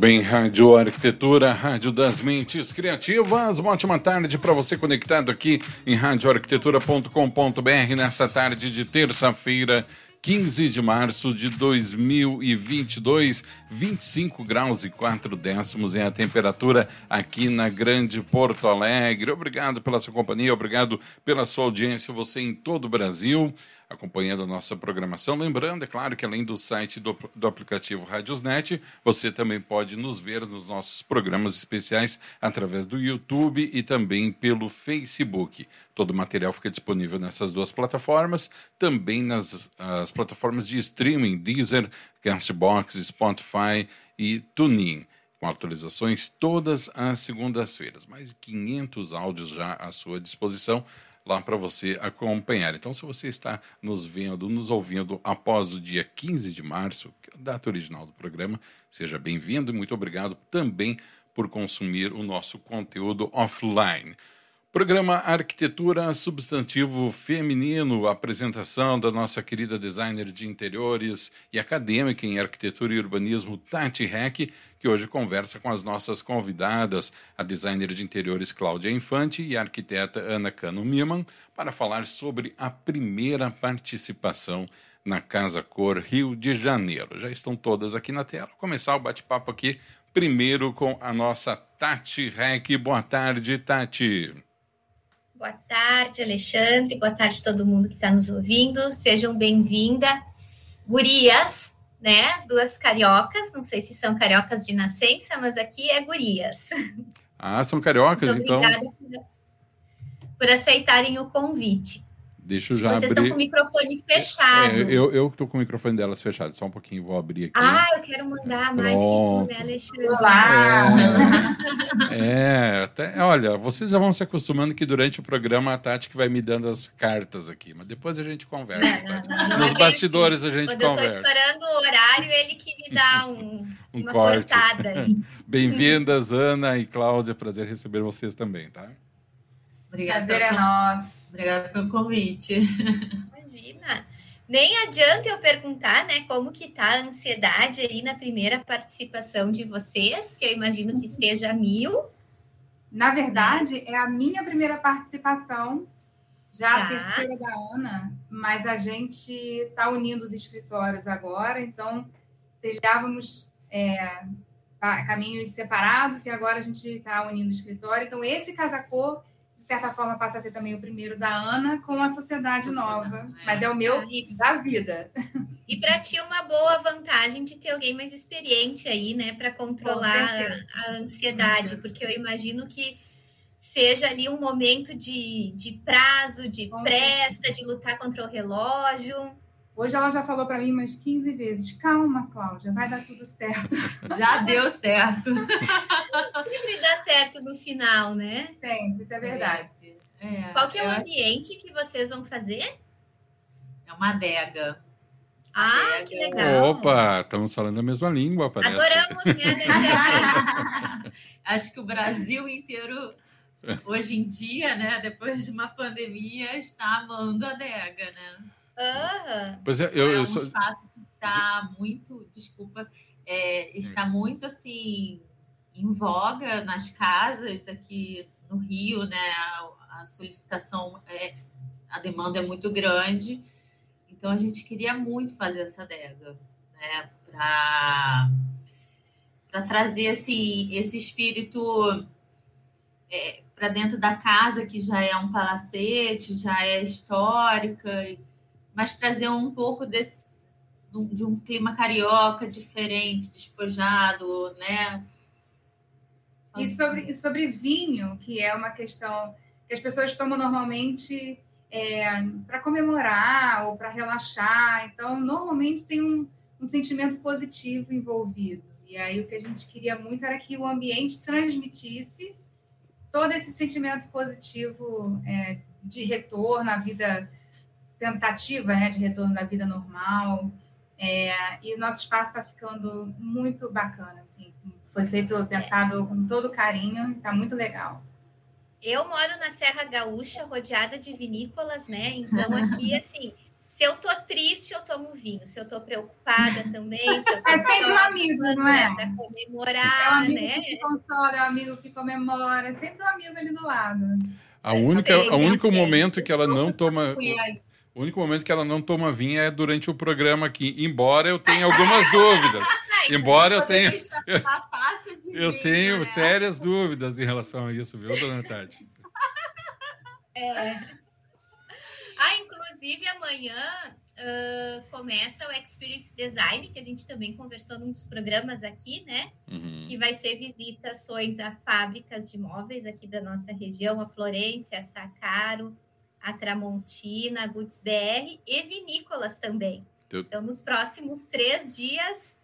Bem, Rádio Arquitetura, Rádio das Mentes Criativas. Uma ótima tarde para você conectado aqui em radioarquitetura.com.br nessa tarde de terça-feira, 15 de março de 2022, 25 graus e 4 décimos é a temperatura aqui na Grande Porto Alegre. Obrigado pela sua companhia, obrigado pela sua audiência, você em todo o Brasil acompanhando a nossa programação. Lembrando, é claro, que além do site do, do aplicativo Radiosnet, você também pode nos ver nos nossos programas especiais através do YouTube e também pelo Facebook. Todo o material fica disponível nessas duas plataformas, também nas as plataformas de streaming, Deezer, Castbox, Spotify e TuneIn com atualizações todas as segundas-feiras. Mais de 500 áudios já à sua disposição lá para você acompanhar. Então, se você está nos vendo, nos ouvindo após o dia 15 de março, é a data original do programa, seja bem-vindo e muito obrigado também por consumir o nosso conteúdo offline. Programa Arquitetura Substantivo Feminino, apresentação da nossa querida designer de interiores e acadêmica em arquitetura e urbanismo Tati Heck, que hoje conversa com as nossas convidadas, a designer de interiores Cláudia Infante e a arquiteta Ana Cano Miman, para falar sobre a primeira participação na Casa Cor Rio de Janeiro. Já estão todas aqui na tela. Vou começar o bate-papo aqui primeiro com a nossa Tati Heck. Boa tarde, Tati. Boa tarde, Alexandre. Boa tarde todo mundo que está nos ouvindo. Sejam bem-vindas. Gurias, né? As duas cariocas. Não sei se são cariocas de nascença, mas aqui é gurias. Ah, são cariocas, então. Obrigada por, por aceitarem o convite. Deixa eu já Vocês abrir. estão com o microfone fechado. É, eu, eu tô com o microfone delas fechado, só um pouquinho, vou abrir aqui. Ah, eu quero mandar mais Pronto. que tu, né, Alexandre? Olá! É, até, olha, vocês já vão se acostumando que durante o programa a Tati que vai me dando as cartas aqui, mas depois a gente conversa. Não, não, não, não Nos é bastidores a gente Quando eu tô conversa. estourando o horário, ele que me dá um, Um uma corte. cortada aí. Bem-vindas, Ana e Cláudia. Prazer receber vocês também, tá? Obrigada Prazer é nosso. Obrigada pelo convite. Imagina. Nem adianta eu perguntar, né, como que tá a ansiedade aí na primeira participação de vocês, que eu imagino que esteja a mil. Na verdade, é a minha primeira participação, já Tá. a terceira da Ana, mas a gente está unindo os escritórios agora, então trilhávamos é, caminhos separados e agora a gente está unindo o escritório. Então, esse casacor, de certa forma, passa a ser também o primeiro da Ana com a Sociedade Sociedade, Nova, é. mas é o meu E, da vida. e para ti uma boa vantagem de ter alguém mais experiente aí, né, para controlar a, a ansiedade, porque eu imagino que seja ali um momento de, de prazo, de pressa, de lutar contra o relógio. Hoje ela já falou para mim umas 15 vezes: calma, Cláudia, vai dar tudo certo. Já deu certo. Sempre dá certo no final, né? Sempre, isso é verdade. É, Qual que é o acho ambiente que vocês vão fazer? é uma adega. Ah, É, que legal. Opa, estamos falando a mesma língua, parece. Adoramos, né? Acho que o Brasil inteiro, hoje em dia, né, depois de uma pandemia, está amando a adega, né? Aham. Pois é, eu, é eu um sou- espaço que está muito, desculpa, é, está muito assim em voga nas casas aqui no Rio, né? A, a solicitação é, a demanda é muito grande, então a gente queria muito fazer essa adega, né? Para para trazer assim esse espírito para dentro da casa que já é um palacete, já é histórica, e- mas trazer um pouco desse de um- clima carioca diferente, despojado, né? E sobre, e sobre vinho, que é uma questão que as pessoas tomam normalmente para comemorar ou para relaxar. Então, normalmente tem um, um sentimento positivo envolvido. E aí o que a gente queria muito era que o ambiente transmitisse todo esse sentimento positivo é, de retorno à vida tentativa, né, de retorno da vida normal. É, e o nosso espaço está ficando muito bacana, assim. Foi feito, pensado com todo carinho, está muito legal. Eu moro na Serra Gaúcha, rodeada de vinícolas, né? Então aqui, assim, se eu tô triste, eu tomo vinho. Se eu tô preocupada também, se eu tô É sempre um amigo, não é? Para É um comemorar, amigo né? que consola, é um amigo que comemora, é sempre um amigo ali do lado. A única, Sei, eu único sei. momento que ela não toma. O único momento que ela não toma vinho é durante o programa aqui. Embora eu tenha algumas dúvidas. Embora eu tenha. Eu vinho, tenho né? sérias dúvidas em relação a isso, viu, dona Tati? Ah, inclusive amanhã ah, começa o Experience Design, que a gente também conversou num dos programas aqui, né? Uhum. Que vai ser visitações a fábricas de móveis aqui da nossa região, a Florência, a Sacaro, a Tramontina, a Goods BR e vinícolas também. Eu- Então, nos próximos três dias,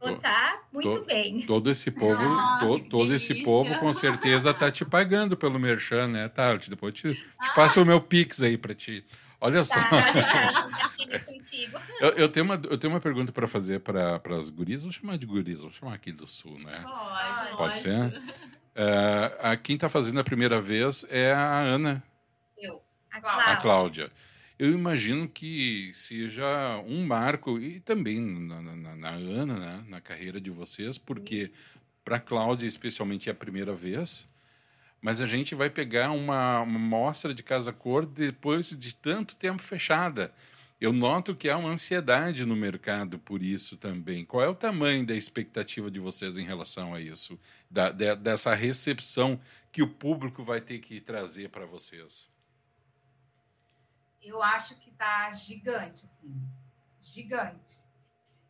vou estar muito tô- bem. Todo esse povo, Ah, to- todo esse povo com certeza tá te pagando pelo merchan, né, Tati? Depois eu te, te passo o meu Pix aí para ti. Olha só. Tá, deixar, eu. Eu, tenho uma, eu tenho uma pergunta para fazer para as gurias. Vou chamar de gurias, vou chamar aqui do Sul, né? Pode, Pode ser? É, a, quem está fazendo a primeira vez é a Ana, A a Cláudia. Cláudia. Eu imagino que seja um marco, e também na, na- na Ana, né, na carreira de vocês, porque para a Cláudia, especialmente, é a primeira vez, mas a gente vai pegar uma, uma mostra de casa-cor depois de tanto tempo fechada. Eu noto que há uma ansiedade no mercado por isso também. Qual é o tamanho da expectativa de vocês em relação a isso? Da- de- dessa recepção que o público vai ter que trazer para vocês? Eu acho que tá gigante, assim. Gigante.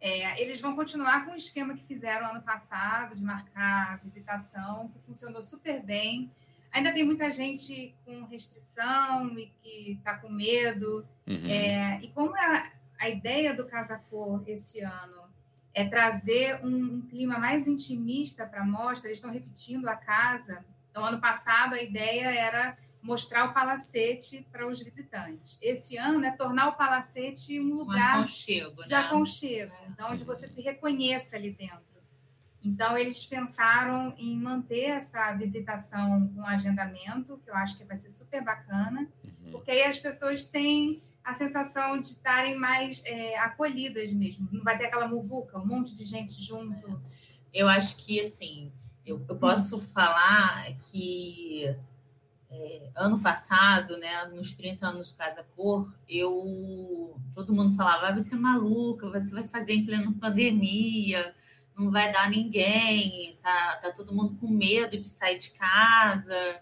É, eles vão continuar com o esquema que fizeram ano passado, de marcar a visitação, que funcionou super bem. Ainda tem muita gente com restrição e que está com medo. Uhum. É, e como a, a ideia do Casa Cor esse ano é trazer um, um clima mais intimista para a mostra, eles estão repetindo a casa. Então, ano passado, a ideia era mostrar o palacete para os visitantes. Esse ano é tornar o palacete um Um lugar aconchego, de né? aconchego, então onde você se reconheça ali dentro. Então eles pensaram em manter essa visitação com agendamento, que eu acho que vai ser super bacana, Uhum. porque aí as pessoas têm a sensação de estarem mais é, acolhidas mesmo. Não vai ter aquela muvuca, um monte de gente junto. Eu acho que, assim, eu, eu posso falar que é, ano passado, né, nos 30 anos de Casa Cor, eu todo mundo falava, ah, você é maluca, você vai fazer em plena pandemia, não vai dar ninguém, tá, tá todo mundo com medo de sair de casa.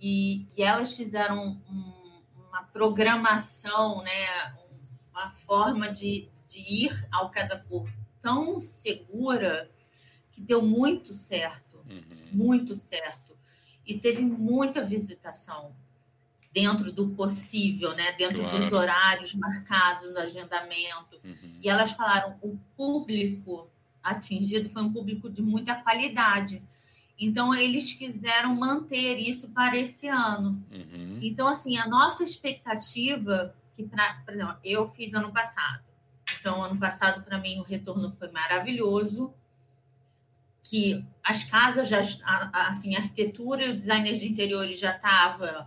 E, e elas fizeram um- uma programação, né, uma forma de, de ir ao Casa Cor tão segura que deu muito certo, Uhum. muito certo. E teve muita visitação dentro do possível, né? dentro Claro. dos horários marcados no agendamento. Uhum. E elas falaram, o público atingido foi um público de muita qualidade. Então, eles quiseram manter isso para esse ano. Uhum. Então, assim, a nossa expectativa, que pra, por exemplo, eu fiz ano passado. Então, ano passado, para mim, o retorno foi maravilhoso. Que as casas já, a- a- assim, a arquitetura e o designer de interiores já estava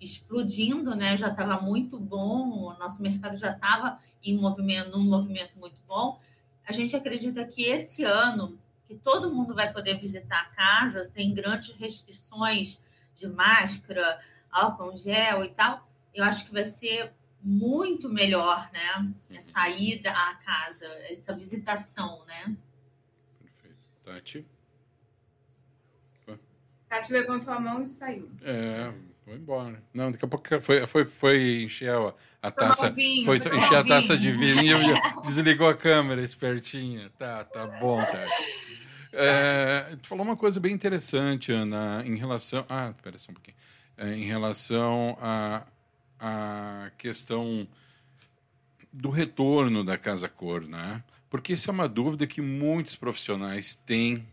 explodindo, né? Já estava muito bom, o nosso mercado já estava em movimento, num movimento muito bom. A gente acredita que esse ano, que todo mundo vai poder visitar a casa sem grandes restrições de máscara, álcool gel e tal, eu acho que vai ser muito melhor, né? Essa ida à casa, essa visitação, né? Tati? Tati levantou a mão e saiu. É, foi embora. Não, daqui a pouco foi, foi, foi encher a, a taça. vinho, Foi encher a taça de vinho e desligou a câmera, espertinha. Tá, tá bom, Tati. É, tu falou uma coisa bem interessante, Ana, em relação. Ah, espera só um pouquinho. É, em relação à a, a questão do retorno da Casa Cor, né? Porque essa é uma dúvida que muitos profissionais têm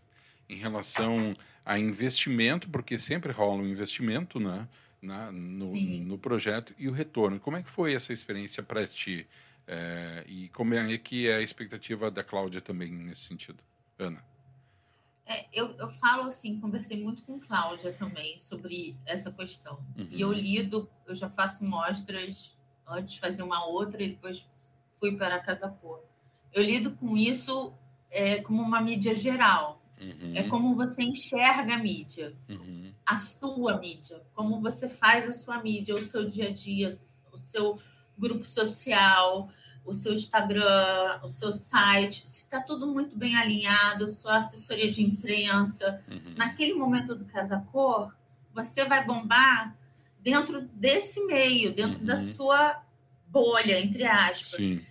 em relação a investimento, porque sempre rola um investimento né, na, no, no, projeto e o retorno. Como é que foi essa experiência para ti? É, e como é que é a expectativa da Cláudia também nesse sentido? Ana. É, eu, eu falo assim, conversei muito com Cláudia também sobre essa questão. Uhum. E eu lido, eu já faço mostras antes de fazer uma outra e depois fui para a Casa Cor. Eu lido com isso é, como uma mídia geral. Uhum. É como você enxerga a mídia, uhum. a sua mídia, como você faz a sua mídia, o seu dia a dia, o seu grupo social, o seu Instagram, o seu site, se está tudo muito bem alinhado, sua assessoria de imprensa, uhum. naquele momento do Casa Cor, você vai bombar dentro desse meio, dentro uhum. da sua bolha, entre aspas. Sim.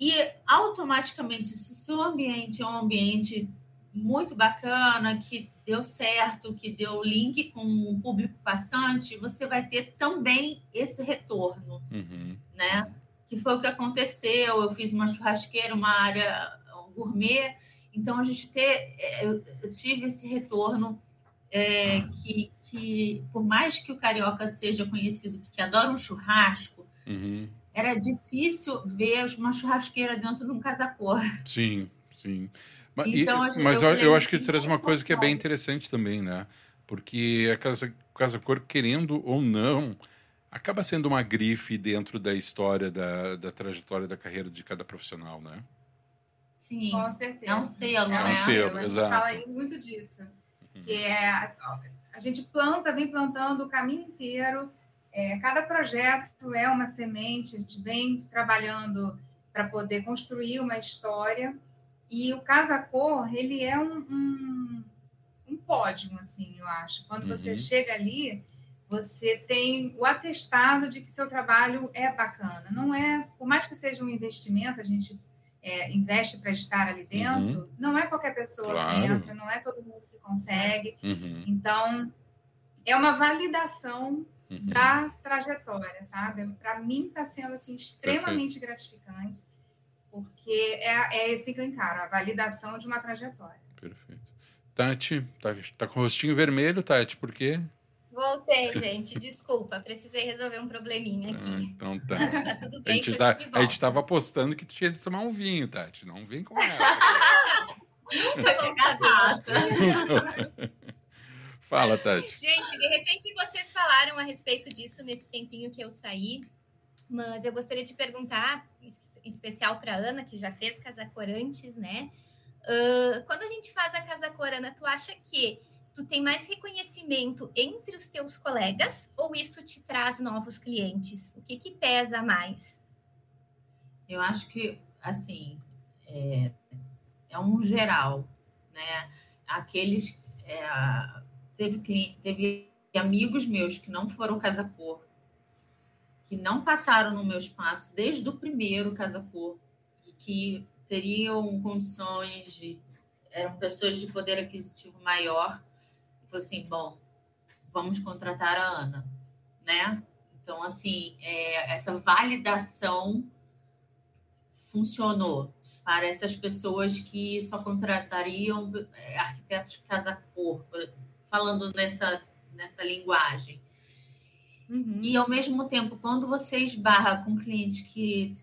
E automaticamente, se o seu ambiente é um ambiente muito bacana, que deu certo, que deu link com o público passante, você vai ter também esse retorno, uhum. né? Que foi o que aconteceu. Eu fiz uma churrasqueira, uma área gourmet, então a gente ter, é, eu, eu tive esse retorno é, que, que, por mais que o carioca seja conhecido que adora um churrasco, uhum. Era difícil ver uma churrasqueira dentro de um casacor. Sim, sim. Mas, então, e, mas eu, eu, acho que traz uma coisa que é bem interessante também, né? Porque a Casa, Casa Cor, querendo ou não, acaba sendo uma grife dentro da história, da, da trajetória da carreira de cada profissional, né? Sim, com certeza. É um selo, é um né? selo, a gente exato. fala muito disso. Uhum. Que é, a, a, gente planta, vem plantando o caminho inteiro. É, cada projeto é uma semente, a gente vem trabalhando para poder construir uma história e o Casa Cor, ele é um, um, um pódio, assim, eu acho. Quando uhum. você chega ali, você tem o atestado de que seu trabalho é bacana. Não é, por mais que seja um investimento, a gente é, investe para estar ali dentro, uhum. não é qualquer pessoa claro. que entra, não é todo mundo que consegue. Uhum. Então, é uma validação uhum. da trajetória, sabe? Para mim está sendo assim extremamente Perfeito. gratificante porque é, é assim que eu encaro, a validação de uma trajetória. Perfeito. Tati, tá, tá com o rostinho vermelho, Tati, por quê? Voltei, gente. Desculpa, precisei resolver um probleminha aqui. Ah, então tá. Mas tá tudo bem, a gente, tá, a gente tava apostando que tu tinha de tomar um vinho, Tati. Não vem com essa. Nunca vou saber. Fala, Tati. Gente, de repente vocês falaram a respeito disso nesse tempinho que eu saí. Mas eu gostaria de perguntar, em especial para Ana, que já fez Casa Cor antes, né? Uh, quando a gente faz a Casa Cor, Ana, tu acha que tu tem mais reconhecimento entre os teus colegas ou isso te traz novos clientes? O que, que pesa mais? Eu acho que, assim, é, é um geral, né? Aqueles... É, teve, teve amigos meus que não foram Casa Cor, que não passaram no meu espaço desde o primeiro Casa Cor e que teriam condições de eram pessoas de poder aquisitivo maior e falou assim bom vamos contratar a Ana né? Então assim é, essa validação funcionou para essas pessoas que só contratariam é, arquitetos casa cor falando nessa nessa linguagem Uhum. E ao mesmo tempo, quando você esbarra com um cliente que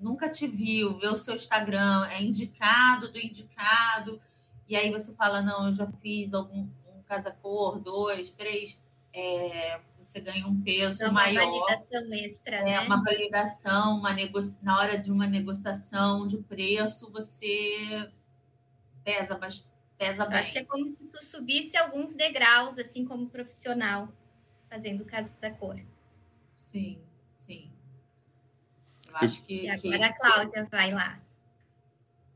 nunca te viu, vê o seu Instagram, é indicado do indicado, e aí você fala, não, eu já fiz algum um casa cor, dois, três, é, você ganha um peso então, maior. Uma validação extra, é, né? Uma validação, uma negocia... na hora de uma negociação de preço, você pesa, pesa bem. Acho que é como se tu subisse alguns degraus, assim como profissional fazendo Casa da Cor. Sim, sim. Eu acho que. E agora que... a Cláudia vai lá.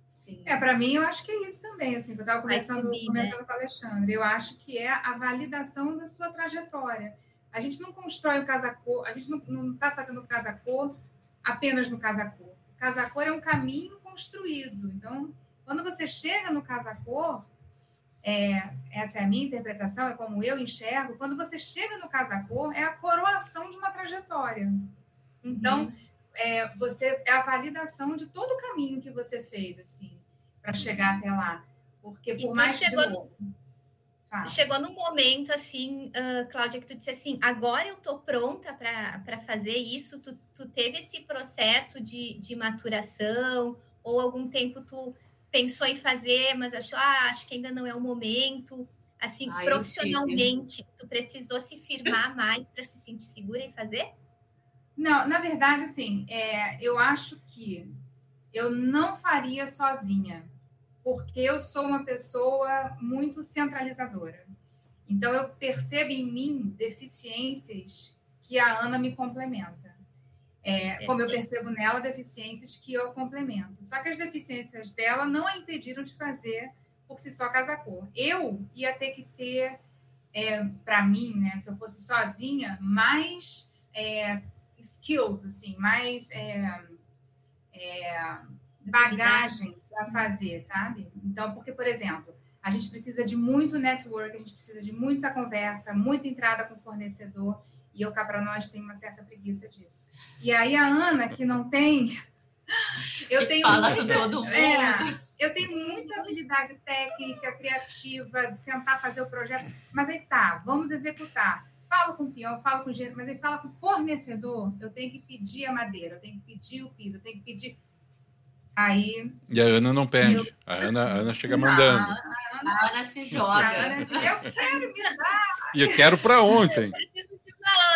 Sim. É, para mim, eu acho que é isso também, assim, que eu estava conversando, subir, comentando né? com o Alexandre. Eu acho que é a validação da sua trajetória. A gente não constrói o casa-cor, a gente não está fazendo o casa-cor apenas no casa-cor. O casa-cor é um caminho construído. Então, quando você chega no casa-cor, é, essa é a minha interpretação, é como eu enxergo, quando você chega no casa cor, é a coroação de uma trajetória. Então, uhum. é, você é a validação de todo o caminho que você fez, assim, para chegar até lá. Porque por mais chegou que. No... Chegou num momento assim, uh, Cláudia, que tu disse assim: agora eu tô pronta para fazer isso. Tu, tu teve esse processo de, de maturação, ou algum tempo tu pensou em fazer, mas achou, ah, acho que ainda não é o momento. Assim, ah, profissionalmente, tu precisou se firmar mais para se sentir segura em fazer? Não, na verdade, assim, é, eu acho que eu não faria sozinha porque eu sou uma pessoa muito centralizadora. Então, eu percebo em mim deficiências que a Ana me complementa. É, como eu percebo nela deficiências que eu complemento. Só que as deficiências dela não a impediram de fazer por si só casa cor. Eu ia ter que ter, é, para mim, né, se eu fosse sozinha, mais é, skills, assim, mais é, é, bagagem para fazer, sabe? Então, porque, por exemplo, a gente precisa de muito network, a gente precisa de muita conversa, muita entrada com o fornecedor, e eu cá para nós tem uma certa preguiça disso. E aí a Ana, que não tem. Eu tenho fala muita, com todo mundo. É, eu tenho muita habilidade técnica, criativa, de sentar, fazer o projeto, mas aí tá, vamos executar. Falo com o peão, falo com o gente, mas aí fala com o fornecedor, eu tenho que pedir a madeira, eu tenho que pedir o piso, eu tenho que pedir Aí. E a Ana não pede. Eu... A, Ana, a Ana chega mandando. A Ana, a Ana se joga. Ana, eu quero me dar. E eu quero para ontem. Eu preciso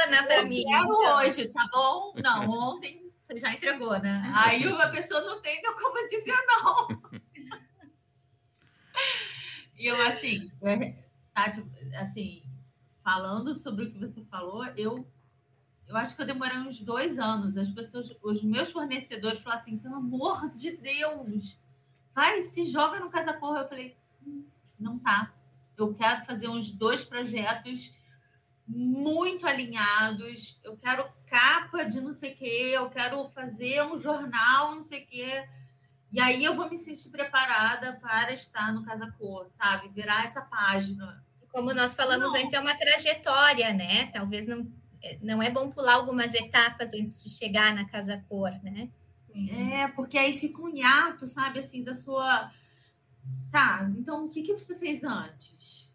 Ana para mim. Quero então. hoje, tá bom? Não, ontem você já entregou, né? Aí a pessoa não tem como dizer não. E eu, assim, é, tá, tipo, assim, falando sobre o que você falou, eu eu acho que eu demorei uns dois anos. As pessoas, os meus fornecedores falaram assim: pelo amor de Deus, vai, se joga no Casa Corra. Eu falei: hum, não tá. Eu quero fazer uns dois projetos muito alinhados. Eu quero capa de não sei o quê, eu quero fazer um jornal, não sei o quê. E aí eu vou me sentir preparada para estar no Casa Cor, sabe? Virar essa página. Como nós falamos não. antes, é uma trajetória, né? Talvez não não é bom pular algumas etapas antes de chegar na casa cor, né? Sim. É, porque aí fica um hiato, sabe, assim, da sua. Tá, então o que, que você fez antes?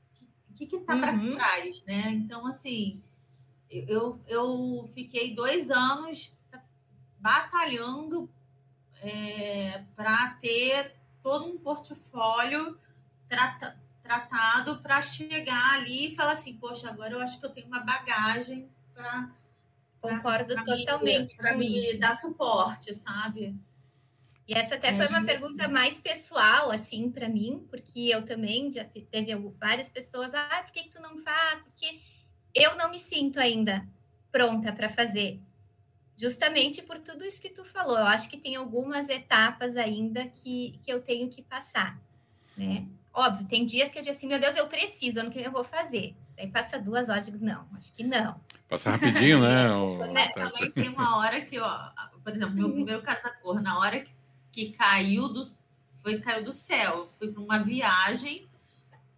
O que, que tá uhum. para trás, né? Então, assim, eu, eu fiquei dois anos batalhando é, para ter todo um portfólio trata, tratado para chegar ali e falar assim, poxa, agora eu acho que eu tenho uma bagagem para Concordo pra totalmente. Para me dar suporte, sabe? E essa até foi uma uhum. pergunta mais pessoal, assim, para mim, porque eu também já teve várias pessoas, ah, por que, que tu não faz? Porque eu não me sinto ainda pronta para fazer. Justamente por tudo isso que tu falou. Eu acho que tem algumas etapas ainda que, que eu tenho que passar, né? Óbvio, tem dias que eu digo assim, meu Deus, eu preciso, ano que eu vou fazer. Aí passa duas horas, digo, não, acho que não. Passa rapidinho, né? o... né? Também tem uma hora que, ó, por exemplo, meu primeiro casa-cor, na hora que, que caiu do, foi, caiu do céu, fui para uma viagem,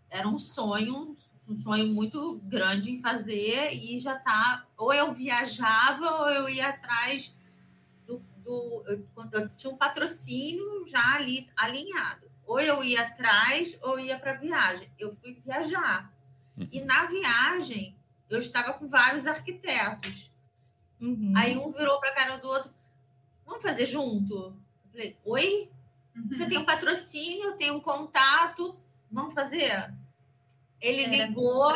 era um sonho, um sonho muito grande em fazer, e já tá, ou eu viajava, ou eu ia atrás do, do eu, eu tinha um patrocínio já ali alinhado. Ou eu ia atrás, ou ia para viagem. Eu fui viajar e na viagem, eu estava com vários arquitetos. Uhum. Aí um virou para a cara do outro: vamos fazer junto? Eu falei: oi? Uhum. Você tem um patrocínio, tem um contato, vamos fazer? Ele Era ligou.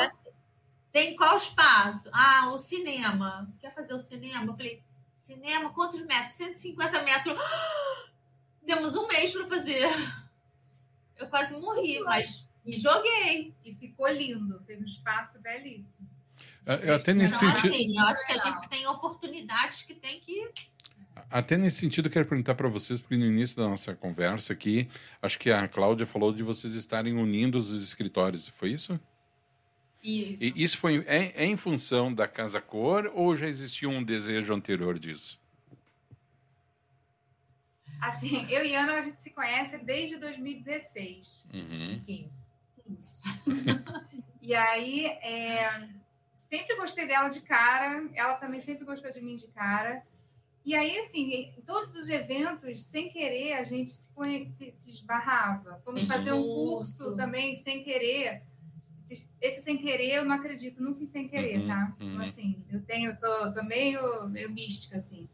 Tem qual espaço? Ah, o cinema. Quer fazer o cinema? Eu falei: cinema, quantos metros? 150 metros. Temos um mês para fazer. Eu quase morri, mas e joguei. E ficou lindo. Fez um espaço belíssimo. Eu até nesse sentido. Assim, eu acho que a gente tem oportunidades que tem que. Até nesse sentido, eu quero perguntar para vocês, porque no início da nossa conversa aqui, acho que a Cláudia falou de vocês estarem unindo os escritórios, foi isso? Isso. E isso foi em, em função da Casa Cor ou já existia um desejo anterior disso? Assim, eu e Ana, a gente se conhece desde 2016. Uhum. 15 e aí, é, sempre gostei dela de cara, ela também sempre gostou de mim de cara. E aí, assim, em todos os eventos, sem querer, a gente se, conhece, se esbarrava. Fomos fazer um curso também, sem querer. Esse sem querer, eu não acredito nunca em sem querer, uhum, tá? Então, uhum. assim, eu tenho, eu sou, sou meio, meio mística, assim.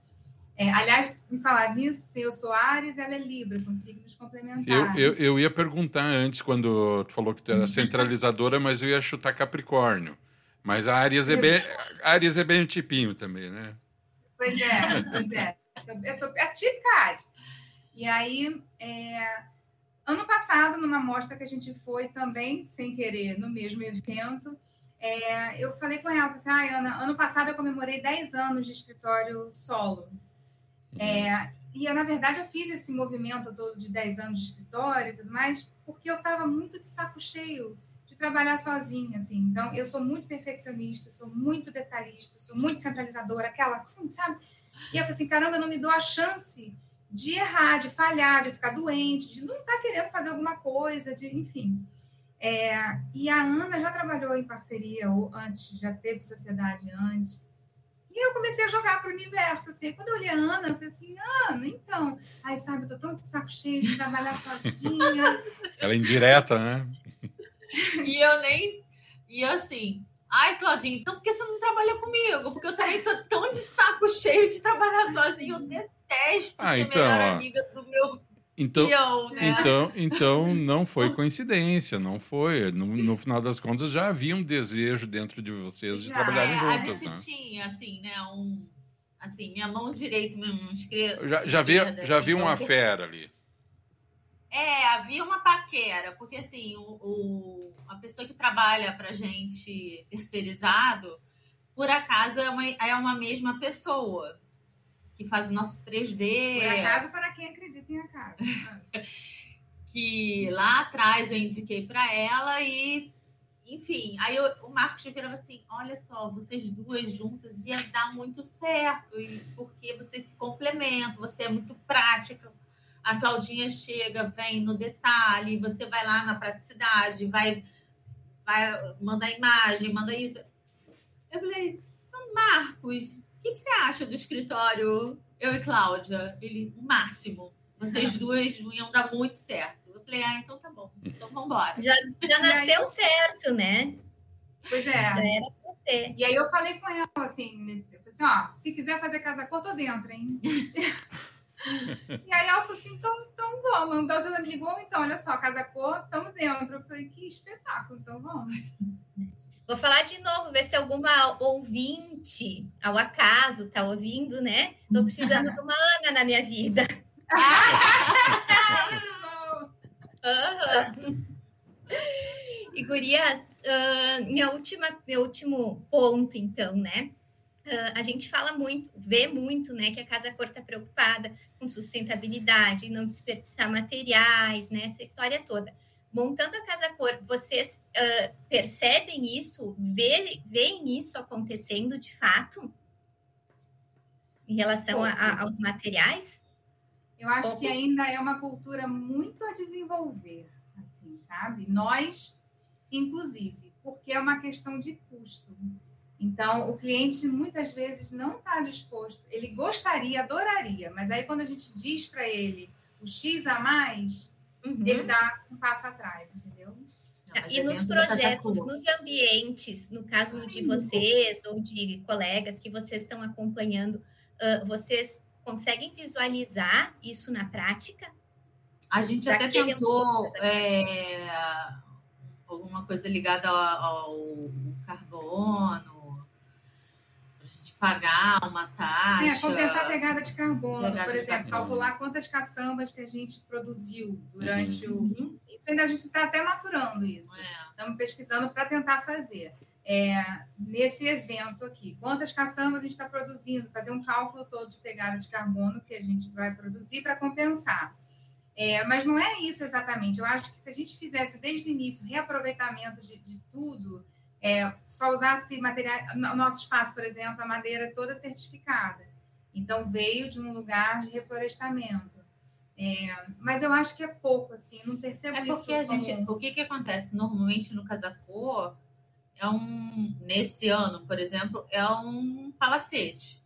É, aliás, me falar nisso, eu sou Ares, ela é Libra, são signos complementares. Eu, eu, eu ia perguntar antes, quando tu falou que tu era centralizadora, mas eu ia chutar Capricórnio. Mas a Ares é bem, Ares é bem um tipinho também, né? Pois é, pois é. Eu sou a típica. E aí, é, ano passado, numa mostra que a gente foi também, sem querer, no mesmo evento, é, eu falei com ela, assim, ah, Ana, ano passado eu comemorei 10 anos de escritório solo. Uhum. É, e eu, na verdade, eu fiz esse movimento todo de 10 anos de escritório e tudo mais, porque eu estava muito de saco cheio trabalhar sozinha, assim. Então, eu sou muito perfeccionista, sou muito detalhista, sou muito centralizadora, aquela, assim, sabe? E eu falei assim, caramba, eu não me dou a chance de errar, de falhar, de ficar doente, de não estar tá querendo fazer alguma coisa, de, enfim. É, e a Ana já trabalhou em parceria ou antes, já teve sociedade antes. E eu comecei a jogar para o universo, assim. Quando eu olhei a Ana, eu falei assim, Ana, então. Ai, sabe, eu tô tão de saco cheio de trabalhar sozinha. Ela é indireta, né? e eu nem... E assim, ai, Claudinha, então por que você não trabalha comigo? Porque eu também tô tão de saco cheio de trabalhar sozinha. Eu detesto ah, ser então, melhor amiga do meu então, né? então, então não foi coincidência, não foi. No, no, final das contas já havia um desejo dentro de vocês de já, trabalharem é, juntas. A gente né? tinha, assim, né, um, assim, minha mão direita, minha mão esquerda. Já, já vi, já assim, vi uma então, fera ali. É, havia uma paquera, porque assim, o, o, a pessoa que trabalha para gente terceirizado, por acaso é uma, é uma mesma pessoa que faz o nosso 3D. Por acaso, para quem acredita em acaso. que lá atrás eu indiquei para ela e, enfim, aí eu, o Marcos virava assim: olha só, vocês duas juntas ia dar muito certo, e porque vocês se complementam, você é muito prática. A Claudinha chega, vem no detalhe, você vai lá na praticidade, vai, vai mandar imagem, manda isso. Eu falei, então, Marcos, o que, que, você acha do escritório, eu e Cláudia? Ele, o máximo. Vocês duas iam dar muito certo. Eu falei, ah, então tá bom. Então vamos embora. Já, já nasceu certo, né? Pois é. Já era pra ter. E aí eu falei com ela assim, nesse, eu falei assim, ó, se quiser fazer casa cor, tô dentro, hein? e aí ela falou assim, então, então vamos. Então ela me ligou, então, olha só, casa cor, estamos dentro. Eu falei, que espetáculo, então vamos. Vou falar de novo, ver se alguma ouvinte, ao acaso, está ouvindo, né? Estou precisando de uma Ana na minha vida. uhum. E, gurias, uh, minha última, meu último ponto, então, né? Uh, a gente fala muito, vê muito, né, que a Casa Cor está preocupada com sustentabilidade, não desperdiçar materiais, né, essa história toda montando a Casa Cor, vocês uh, percebem isso? Vê, veem isso acontecendo de fato? Em relação a, a, aos materiais? Eu acho Pouco. que ainda é uma cultura muito a desenvolver, assim, sabe? Nós, inclusive, porque é uma questão de custo. Então, o cliente muitas vezes não está disposto, ele gostaria, adoraria, mas aí quando a gente diz para ele o X a mais, uhum. ele dá um passo atrás, entendeu? Não, e nos projetos, nos ambientes, no caso de vocês ou de colegas que vocês estão acompanhando, uh, vocês conseguem visualizar isso na prática? A gente até tentou é, alguma coisa ligada ao, ao carbono, pagar uma taxa. É, compensar a pegada de carbono, pegada por exemplo, calcular quantas caçambas que a gente produziu durante uhum. o. Isso ainda a gente está até maturando isso. É. Estamos pesquisando para tentar fazer. É, nesse evento aqui, quantas caçambas a gente está produzindo, fazer um cálculo todo de pegada de carbono que a gente vai produzir para compensar. É, mas não é isso exatamente. Eu acho que se a gente fizesse desde o início reaproveitamento de, de tudo, é, só usasse material. No nosso espaço, por exemplo, a madeira é toda certificada. Então, veio de um lugar de reflorestamento. É, mas eu acho que é pouco, assim, não percebo é porque isso. A gente, o que, que acontece? Normalmente no Casacô, é um. Nesse ano, por exemplo, é um palacete.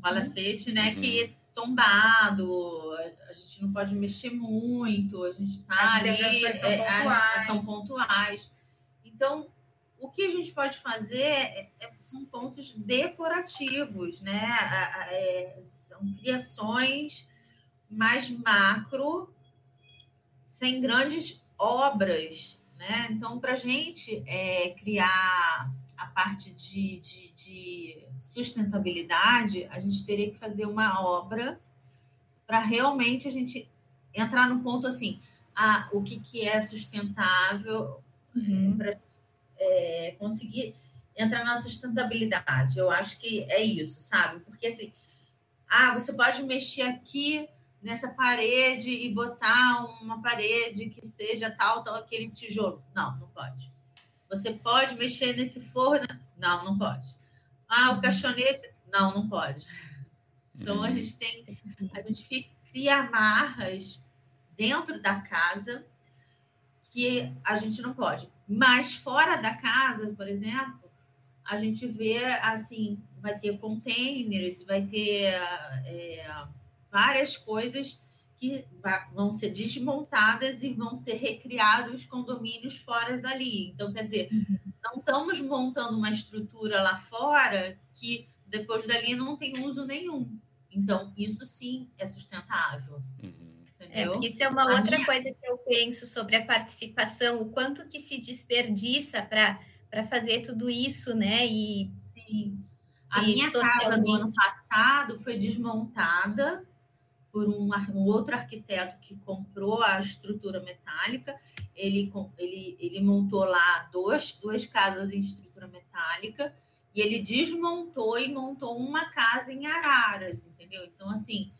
palacete, né, que tombado, a gente não pode mexer muito, a gente está ali, são, é, pontuais. são pontuais. Então, o que a gente pode fazer é, é, são pontos decorativos, né? É, são criações mais macro, sem grandes obras, né? Então, para a gente é, criar a parte de, de, de sustentabilidade, a gente teria que fazer uma obra para realmente a gente entrar no ponto assim, ah, o que, que é sustentável uhum. para é, conseguir entrar na sustentabilidade. Eu acho que é isso, sabe? Porque assim, ah, você pode mexer aqui nessa parede e botar uma parede que seja tal, tal, aquele tijolo. Não, não pode. Você pode mexer nesse forno? Não, não pode. Ah, o caixonete? Não, não pode. Então a uhum. gente tem, a gente cria amarras dentro da casa que a gente não pode. Mas fora da casa, por exemplo, a gente vê assim, vai ter containers, vai ter é, várias coisas que vão ser desmontadas e vão ser recriados condomínios fora dali. Então, quer dizer, uhum. não estamos montando uma estrutura lá fora que depois dali não tem uso nenhum. Então, isso sim é sustentável. Uhum. É, porque isso é uma a outra minha... coisa que eu penso sobre a participação, o quanto que se desperdiça para fazer tudo isso, né? E, sim. A e minha casa no ano passado foi desmontada por um, um, outro arquiteto que comprou a estrutura metálica. Ele, ele, ele montou lá dois, duas casas em estrutura metálica e ele desmontou e montou uma casa em Araras, entendeu? Então, assim,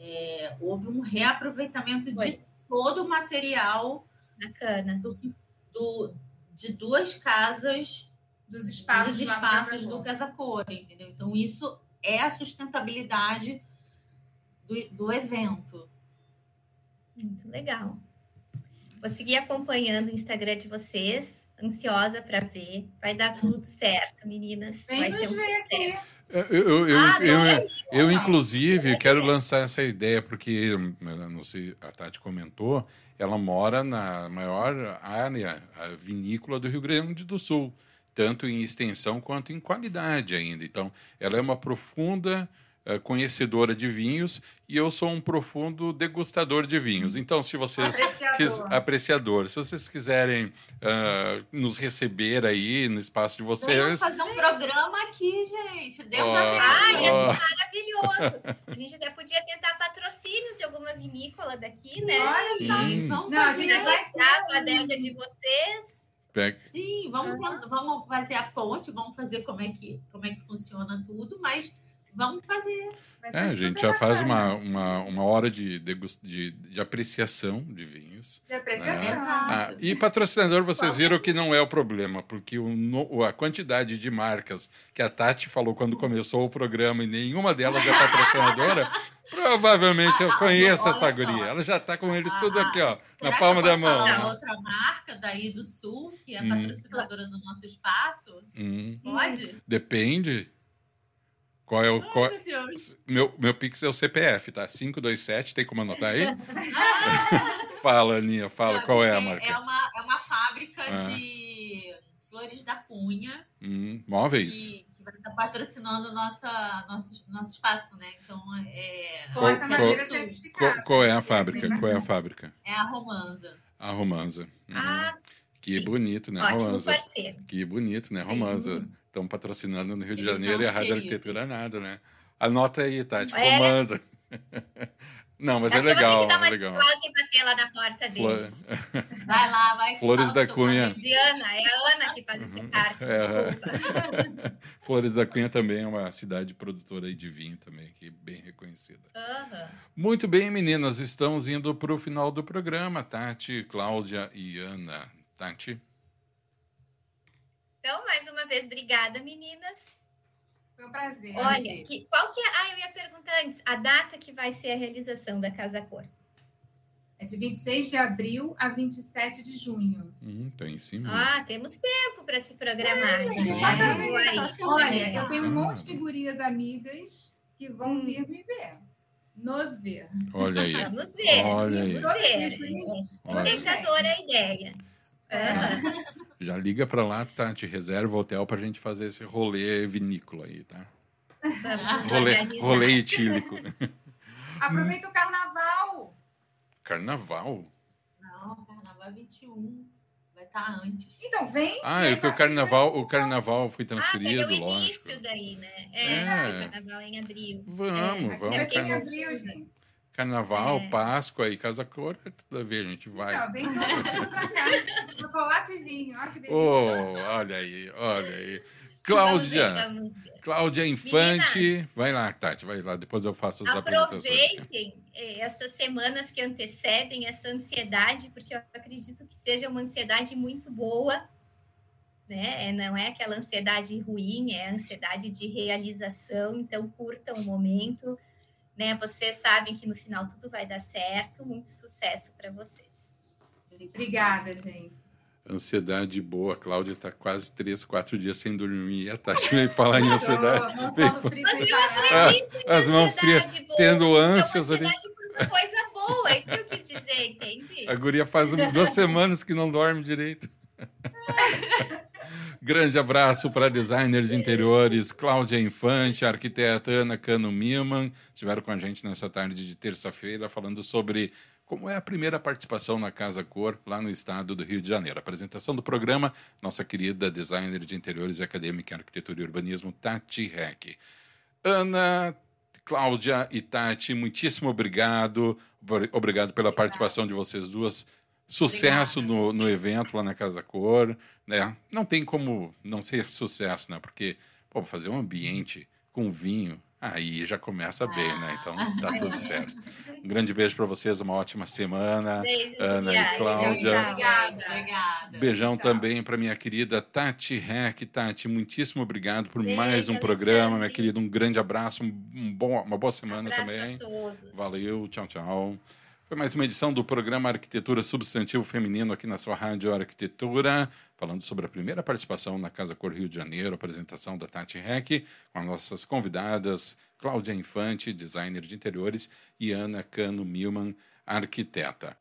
é, houve um reaproveitamento Foi. de todo o material Bacana. Do, do, de duas casas dos espaços, dos espaços do Casa Cor, entendeu? Então, isso é a sustentabilidade do, do evento. Muito legal. Vou seguir acompanhando o Instagram de vocês, ansiosa para ver. Vai dar tudo certo, meninas. Vem Vai ser um sucesso. Eu, eu, eu, ah, eu, eu, eu, inclusive, quero lançar essa ideia, porque, não sei, a Tati comentou, ela mora na maior área vinícola do Rio Grande do Sul, tanto em extensão quanto em qualidade ainda. Então, ela é uma profunda eh, conhecedora de vinhos e eu sou um profundo degustador de vinhos. Então, se vocês apreciador, quis, apreciador se vocês quiserem uh, nos receber aí no espaço de vocês, vamos fazer um programa aqui, gente. Deus oh, ah, ia ser maravilhoso. A gente até podia tentar patrocínios de alguma vinícola daqui, né? Olha só, hum. vamos Não, a gente vai a adega de vocês. Sim, vamos, uhum. vamos fazer a ponte, vamos fazer como é que, como é que funciona tudo, mas Vamos fazer. É, a gente já faz uma, uma, uma hora de, de, de apreciação de vinhos. De apreciação. Né? Ah, e patrocinador, vocês viram que não é o problema, porque o, a quantidade de marcas que a Tati falou quando começou o programa e nenhuma delas é patrocinadora, provavelmente eu conheço essa só. guria. Ela já está com eles ah, tudo aqui, ó, na palma da mão. Falar outra marca daí do Sul, que é hum. patrocinadora do nosso espaço? Hum. Pode? Depende. Qual é o. Qual... Ai, meu, meu, meu Pix é o CPF, tá? 527, tem como anotar aí? fala, Aninha, fala, Não, qual é a marca? É uma, é uma fábrica ah. de flores da Cunha. Hum, móveis. Que, que vai estar patrocinando nossa, nosso, nosso espaço, né? Então, é. Com essa madeira certificada. Qual, qual, é a fábrica? Qual é a fábrica? É a Romanza. A Romanza. Hum. Ah, que sim. bonito, né, Ótimo Romanza? parceiro. Que bonito, né, Romanza? Estão patrocinando no Rio Eles de Janeiro e a Rádio Arquitetura nada, né? Anota aí, Tati, é. Romanza. Não, mas Acho é legal. Que eu vou ter que dar uma é e bater lá na porta deles. Vai lá, vai. Flores da Cunha. Diana, é a Ana que faz essa uhum. parte, é. desculpa. Flores da Cunha também é uma cidade produtora de vinho também, que é bem reconhecida. Uhum. Muito bem, meninas, estamos indo para o final do programa. Tati, Cláudia e Ana. Tati? Então, mais uma vez, obrigada, meninas. Foi um prazer. Olha, que, qual que é? Ah, eu ia perguntar antes, a data que vai ser a realização da Casa Cor. É de 26 de abril a 27 de junho. Hum, tem sim. Ah, temos tempo para se programar. É, gente, é. Olha, eu tenho um monte de gurias amigas que vão vir me ver. Nos ver. Olha aí. Vamos ver. Olha aí. Vamos ver. Olha. Tentadora a ideia. Aham. Já liga pra lá, Tati, reserva o hotel pra gente fazer esse rolê vinícola aí, tá? Rolê, rolê etílico. Aproveita o carnaval. Carnaval? Não, carnaval 21. Vai estar antes. Então, vem. Ah, é que o carnaval, o carnaval foi Ah, daí transferido, é o lógico. início daí, né? É, É. carnaval em abril. Vamos, É, vamos. Ser em abril, gente. Carnaval, É. Páscoa e Casa Cor, é tudo a ver, a gente vai. Então, vem todo cá. Chocolate e vinho. Olha que delícia. Oh, olha aí, olha aí. Vamos Cláudia, ver, vamos ver. Cláudia Infante. Vai lá, Tati, vai lá, depois eu faço as apresentações. Aproveitem eh, essas semanas que antecedem essa ansiedade, porque eu acredito que seja uma ansiedade muito boa, né? É, Não é aquela ansiedade ruim, é a ansiedade de realização. Então, curtam o momento, né? Vocês sabem que no final tudo vai dar certo. Muito sucesso para vocês. Obrigada, gente. Ansiedade boa, a Cláudia está quase três, quatro dias sem dormir. A Tati veio falar em ansiedade. Tô lançando frio Mas sem eu acredito Ah, as mãos frias, ansiedade boa, tendo que é ânsias ali. ansiedade por uma coisa boa, é isso que eu quis dizer, entende? A guria faz duas semanas que não dorme direito. Grande abraço para designer de interiores Cláudia Infante, arquiteta Ana Cano Miman, estiveram com a gente nessa tarde de terça-feira falando sobre como é a primeira participação na Casa Cor lá no estado do Rio de Janeiro. apresentação do programa, nossa querida designer de interiores e acadêmica em arquitetura e urbanismo, Tati Reck. Ana, Cláudia e Tati, muitíssimo obrigado. Obri- Obrigado pela participação de vocês duas. Sucesso no, no evento lá na Casa Cor. Né? Não tem como não ser sucesso, né? Porque pô, fazer um ambiente com vinho, aí já começa bem, né? Então tá tudo certo. Um grande beijo para vocês, uma ótima semana. Beijo, Ana e. Cláudia. Obrigada. Obrigada. Beijão Tchau. também para minha querida Tati Reck. Tati, muitíssimo obrigado por Beijo, mais um Alexandre. programa, minha querida. Um grande abraço, um bom, uma boa semana Abraço também. a todos. Valeu, tchau, tchau. Foi mais uma edição do programa Arquitetura Substantivo Feminino aqui na sua Rádio Arquitetura, falando sobre a primeira participação na Casa Cor Rio de Janeiro, apresentação da Tati Reck, com as nossas convidadas Cláudia Infante, designer de interiores, e Ana Cano Milman, arquiteta.